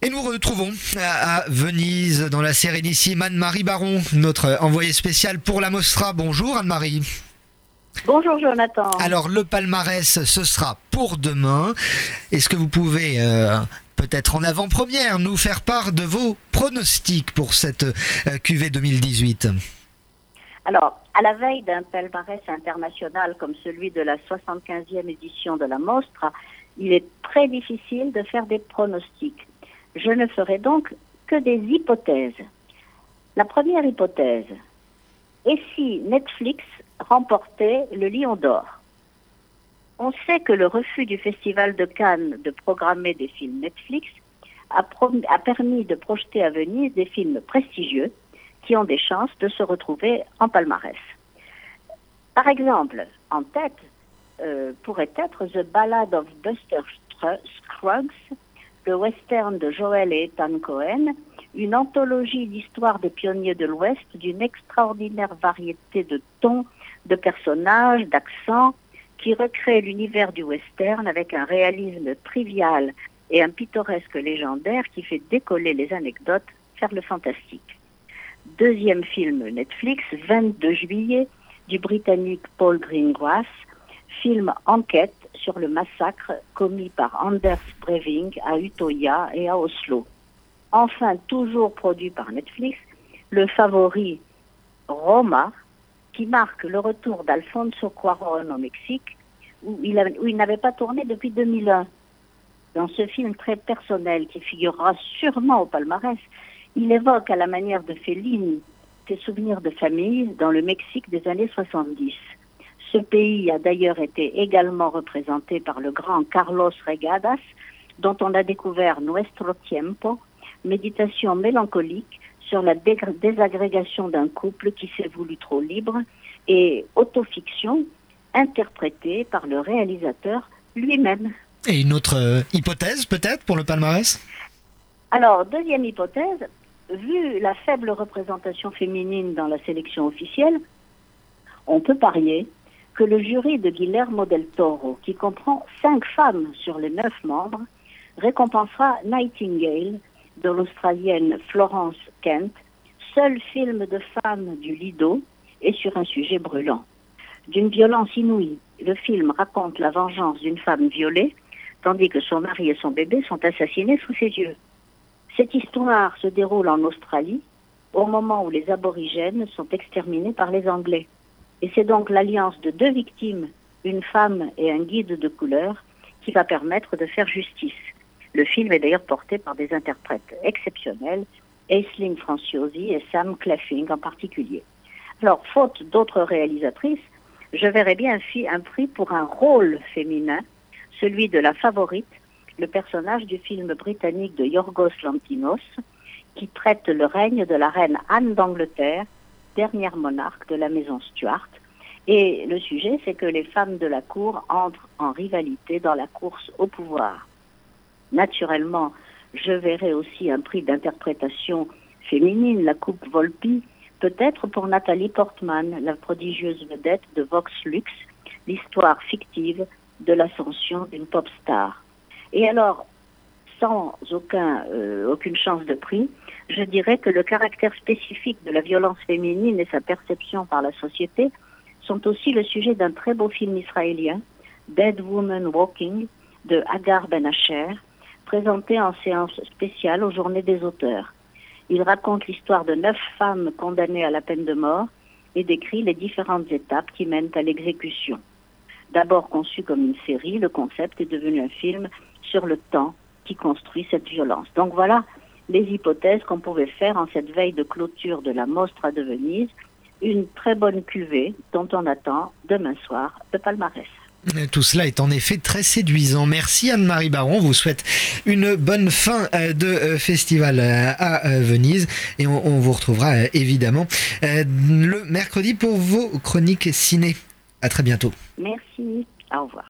Et nous retrouvons à Venise, dans la Sérénissime, Anne-Marie Baron, notre envoyée spéciale pour la Mostra. Bonjour Anne-Marie. Bonjour Jonathan. Alors le palmarès, ce sera pour demain. Est-ce que vous pouvez... Euh, peut-être en avant-première, nous faire part de vos pronostics pour cette euh, QV 2018 Alors, à la veille d'un palmarès international comme celui de la 75e édition de la Mostra, il est très difficile de faire des pronostics. Je ne ferai donc que des hypothèses. La première hypothèse, et si Netflix remportait le Lion d'Or? On sait que le refus du Festival de Cannes de programmer des films Netflix a, permis de projeter à Venise des films prestigieux qui ont des chances de se retrouver en palmarès. Par exemple, en tête euh, pourrait être The Ballad of Buster Scruggs, le western de Joel et Ethan Cohen, une anthologie d'histoire des pionniers de l'Ouest d'une extraordinaire variété de tons, de personnages, d'accents, qui recrée l'univers du western avec un réalisme trivial et un pittoresque légendaire qui fait décoller les anecdotes vers le fantastique. Deuxième film Netflix, 22 juillet, du Britannique Paul Greengrass, film enquête sur le massacre commis par Anders Breivik à Utoya et à Oslo. Enfin, toujours produit par Netflix, le favori Roma, qui marque le retour d'Alfonso Cuarón au Mexique, où il, n'avait pas tourné depuis 2001. Dans ce film très personnel qui figurera sûrement au palmarès, il évoque à la manière de Fellini ses souvenirs de famille dans le Mexique des années 70. Ce pays a d'ailleurs été également représenté par le grand Carlos Regadas, dont on a découvert Nuestro Tiempo, méditation mélancolique sur la désagrégation d'un couple qui s'est voulu trop libre, et autofiction interprétée par le réalisateur lui-même. Et une autre euh, hypothèse peut-être pour le palmarès? Alors, deuxième hypothèse, vu la faible représentation féminine dans la sélection officielle, on peut parier que le jury de Guillermo del Toro, qui comprend cinq femmes sur les neuf membres, récompensera Nightingale de l'Australienne Florence Kent, seul film de femme du Lido et sur un sujet brûlant. D'une violence inouïe, le film raconte la vengeance d'une femme violée, tandis que son mari et son bébé sont assassinés sous ses yeux. Cette histoire se déroule en Australie, au moment où les aborigènes sont exterminés par les Anglais. Et c'est donc l'alliance de deux victimes, une femme et un guide de couleur, qui va permettre de faire justice. Le film est d'ailleurs porté par des interprètes exceptionnels, Aisling Franciosi et Sam Claffing en particulier. Alors, faute d'autres réalisatrices, je verrais bien un prix pour un rôle féminin, celui de la favorite, le personnage du film britannique de Yorgos Lantimos, qui traite le règne de la reine Anne d'Angleterre dernière monarque de la maison Stuart. Et le sujet, c'est que les femmes de la cour entrent en rivalité dans la course au pouvoir. Naturellement, je verrai aussi un prix d'interprétation féminine, la Coupe Volpi, peut-être pour Nathalie Portman, la prodigieuse vedette de Vox Lux, l'histoire fictive de l'ascension d'une pop star. Et alors, sans euh, aucune chance de prix, je dirais que le caractère spécifique de la violence féminine et sa perception par la société sont aussi le sujet d'un très beau film israélien, Dead Woman Walking, de Agar Ben Asher, présenté en séance spéciale aux Journées des auteurs. Il raconte l'histoire de neuf femmes condamnées à la peine de mort et décrit les différentes étapes qui mènent à l'exécution. D'abord conçu comme une série, le concept est devenu un film sur le temps qui construit cette violence. Donc voilà les hypothèses qu'on pouvait faire en cette veille de clôture de la Mostra de Venise, une très bonne cuvée dont on attend demain soir le palmarès. Tout cela est en effet très séduisant. Merci Anne-Marie Baron. vous souhaite une bonne fin euh, de euh, festival euh, à Venise et on vous retrouvera évidemment le mercredi pour vos chroniques ciné. À très bientôt. Merci. Au revoir.